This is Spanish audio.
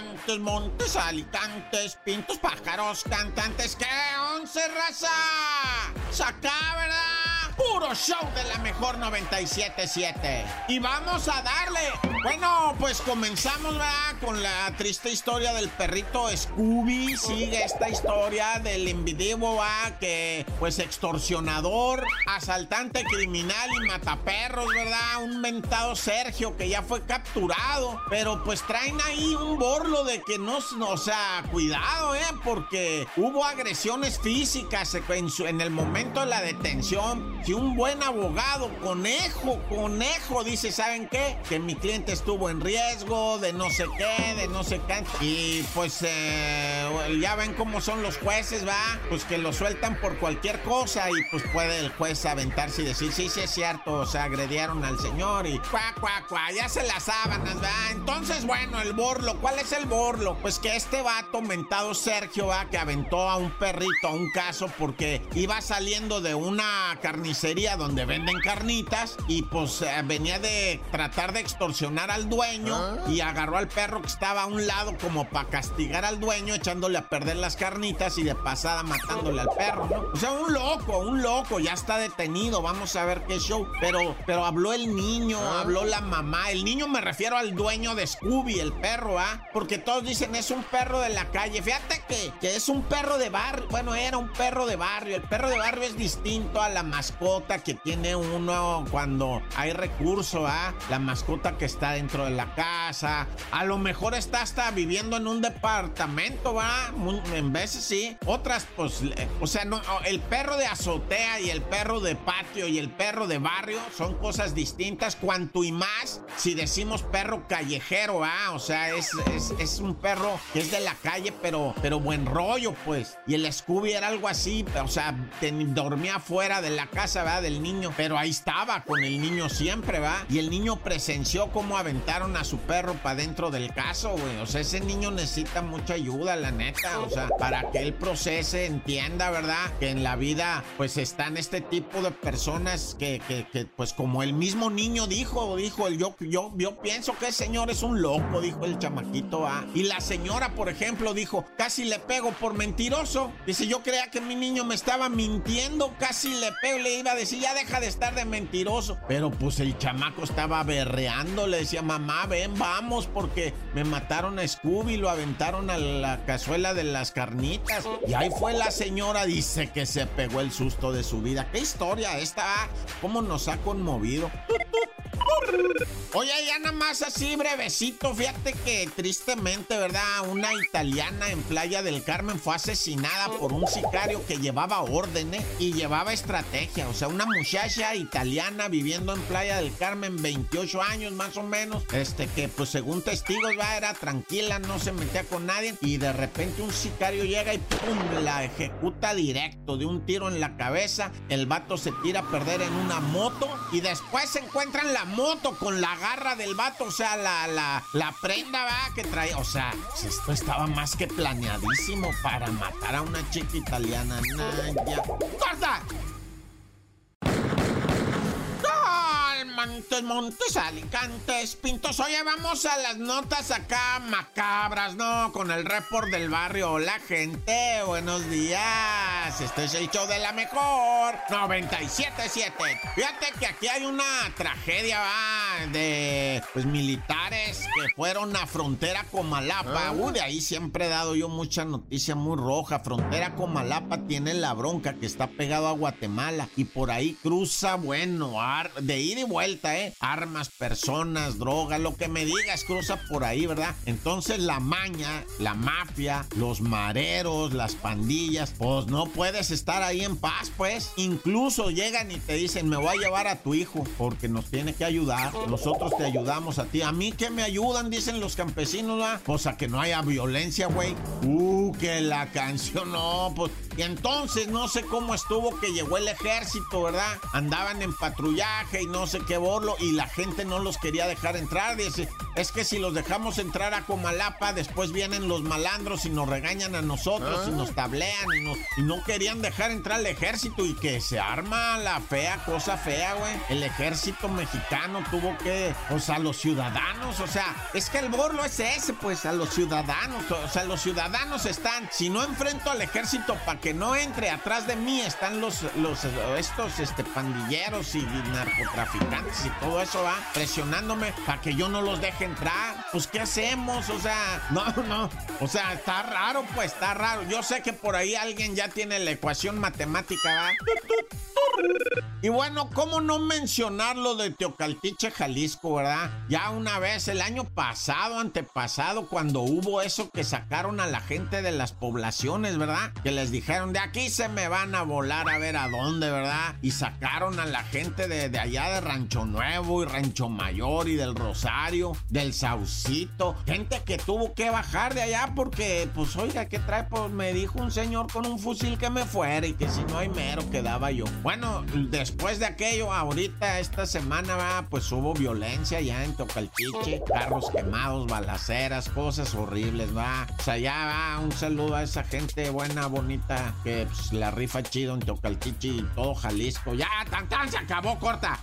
Montes, montes, alicantes, pintos, pájaros, cantantes. ¿Qué once, raza? Saca, ¿verdad? Puro show de la mejor 977. Y vamos a darle. Bueno, pues comenzamos, ¿verdad? Con la triste historia del perrito Scooby. Sigue esta historia del individuo, ¿verdad? Que, pues, extorsionador, asaltante criminal y mataperros, ¿verdad? Un mentado Sergio que ya fue capturado. Pero, pues, traen ahí un borlo de que no, o sea, cuidado, ¿eh? Porque hubo agresiones físicas en el momento de la detención. Si un buen abogado, conejo, conejo, dice, ¿saben qué? Que mi cliente estuvo en riesgo de no sé qué, de no sé qué. Y pues eh, ya ven cómo son los jueces, ¿va? Pues que lo sueltan por cualquier cosa y pues puede el juez aventarse y decir, sí, sí es cierto, o sea, agredieron al señor y cuá, cuá, cuá, ya se las sábanas, ¿va? Entonces, bueno, el borlo, ¿cuál es el borlo? Pues que este vato mentado Sergio, ¿va? Que aventó a un perrito a un caso porque iba saliendo de una carnicería donde venden carnitas y pues eh, venía de tratar de extorsionar al dueño Ah. y agarró al perro que estaba a un lado como para castigar al dueño echándole a perder las carnitas y de pasada matándole al perro, ¿no? O sea, un loco, un loco, ya está detenido, vamos a ver qué show. Pero, pero habló el niño, Ah. habló la mamá. El niño me refiero al dueño de Scooby, el perro, ¿ah? Porque todos dicen es un perro de la calle. Fíjate que, que es un perro de barrio. Bueno, era un perro de barrio. El perro de barrio es distinto a la mascota que tiene uno cuando hay recurso, ¿ah? La mascota que está dentro de la casa. A lo mejor está hasta viviendo en un departamento, ¿va? En veces sí. Otras, pues, o sea, no, el perro de azotea y el perro de patio y el perro de barrio son cosas distintas. Cuanto y más si decimos perro callejero, ¿ah? O sea, es, es, un perro que es de la calle, pero, pero buen rollo, pues. Y el Scooby era algo así, o sea, ten- dormía fuera de la casa, ¿verdad? Del niño. Pero ahí estaba con el niño siempre, ¿va? Y el niño presenció cómo aventaron a su perro para dentro del caso, güey. O sea, ese niño necesita mucha ayuda, la neta. O sea, para que él procese, entienda, ¿verdad? Que en la vida, pues están este tipo de personas que, que, que, pues como el mismo niño dijo, dijo el yo, yo, yo pienso que el señor es un loco, dijo el chamaquito, ¿ah? Y la señora, por ejemplo, dijo, casi le pego por mentiroso. Dice, yo creía que mi niño me estaba mintiendo, casi le pego, le iba a decir, ya deja de estar de mentiroso. Pero pues el chamaco estaba berreando, le decía, mamá, ven, vamos, porque me mataron a Scooby, lo aventaron a la cazuela de las carnitas. Y ahí fue la señora, dice que se pegó el susto de su vida. ¿Qué historia esta? ah? ¿Cómo nos ha conmovido? Oye, ya nada más así brevecito, fíjate que tristemente, ¿verdad? Una italiana en Playa del Carmen fue asesinada por un sicario que llevaba órdenes y llevaba estrategia. O sea, una muchacha italiana viviendo en Playa del Carmen, 28 años más o menos, este que pues según testigos, va, era tranquila, no se metía con nadie y de repente un sicario llega y pum, la ejecuta directo de un tiro en la cabeza. El vato se tira a perder en una moto y después se encuentran la moto con la garra del vato, o sea, la, la, la prenda, va, que traía. O sea, esto estaba más que planeadísimo para matar a una chica italiana. Naya. ¡Corta! Montes, Montes, Alicantes, Pintos. Oye, vamos a las notas acá macabras, ¿no? Con el report del barrio. Hola, gente. Buenos días. Este es el show de la mejor. 97.7. Fíjate que aquí hay una tragedia, va, de, pues, militares que fueron a frontera Comalapa. Uh, de ahí siempre he dado yo mucha noticia muy roja. Frontera Comalapa tiene la bronca que está pegado a Guatemala. Y por ahí cruza, bueno, ar- de ida y vuelta, ¿eh? Armas, personas, droga, lo que me digas, cruza por ahí, ¿verdad? Entonces la maña, la mafia, los mareros, las pandillas, pues no puedes estar ahí en paz, pues. Incluso llegan y te dicen, me voy a llevar a tu hijo porque nos tiene que ayudar. Nosotros te ayudamos a ti. A mí que me ayudan, dicen los campesinos, ¿verdad? Pues a que no haya violencia, güey. Uh, que la canción, no, pues Y entonces no sé cómo estuvo que llegó el ejército, ¿verdad? Andaban en patrullaje y no sé qué borlo y la gente no los quería dejar entrar. Dice, es que si los dejamos entrar a Comalapa, después vienen los malandros y nos regañan a nosotros y nos tablean y, y no querían dejar entrar al ejército y que se arma la fea, cosa fea, güey. El ejército mexicano tuvo que, o sea, los ciudadanos, o sea, es que el borlo es ese, pues, a los ciudadanos, o sea, los ciudadanos están, si no enfrento al ejército para que no entre, atrás de mí están los, los, estos, este, pandilleros y narcotraficantes y todo eso va presionándome para que yo no los deje entrar. Pues, ¿qué hacemos? O sea, no, no, o sea, está raro, pues, está raro. Yo sé que por ahí alguien ya tiene la ecuación matemática, ¿va? Y bueno, ¿cómo no mencionar lo de Teocaltiche, Jalisco, verdad? Ya una vez, el año pasado, antepasado, cuando hubo eso que sacaron a la gente de las poblaciones, ¿verdad? Que les dijeron, de aquí se me van a volar a ver a dónde, ¿verdad? Y sacaron a la gente de, allá de Rancho Nuevo y Rancho Mayor y del Rosario, del Saucito. Gente que tuvo que bajar de allá porque, pues, oiga, ¿qué trae? Pues me dijo un señor con un fusil que me fuera y que si no hay mero quedaba yo. Bueno, después de aquello, ahorita esta semana va, pues hubo violencia ya en Tocalchiche, carros quemados, balaceras, cosas horribles, va. O sea, ya va, un saludo a esa gente buena, bonita, que pues, la rifa chido en Tocalchiche y todo Jalisco. Ya, tan tan, se acabó, corta.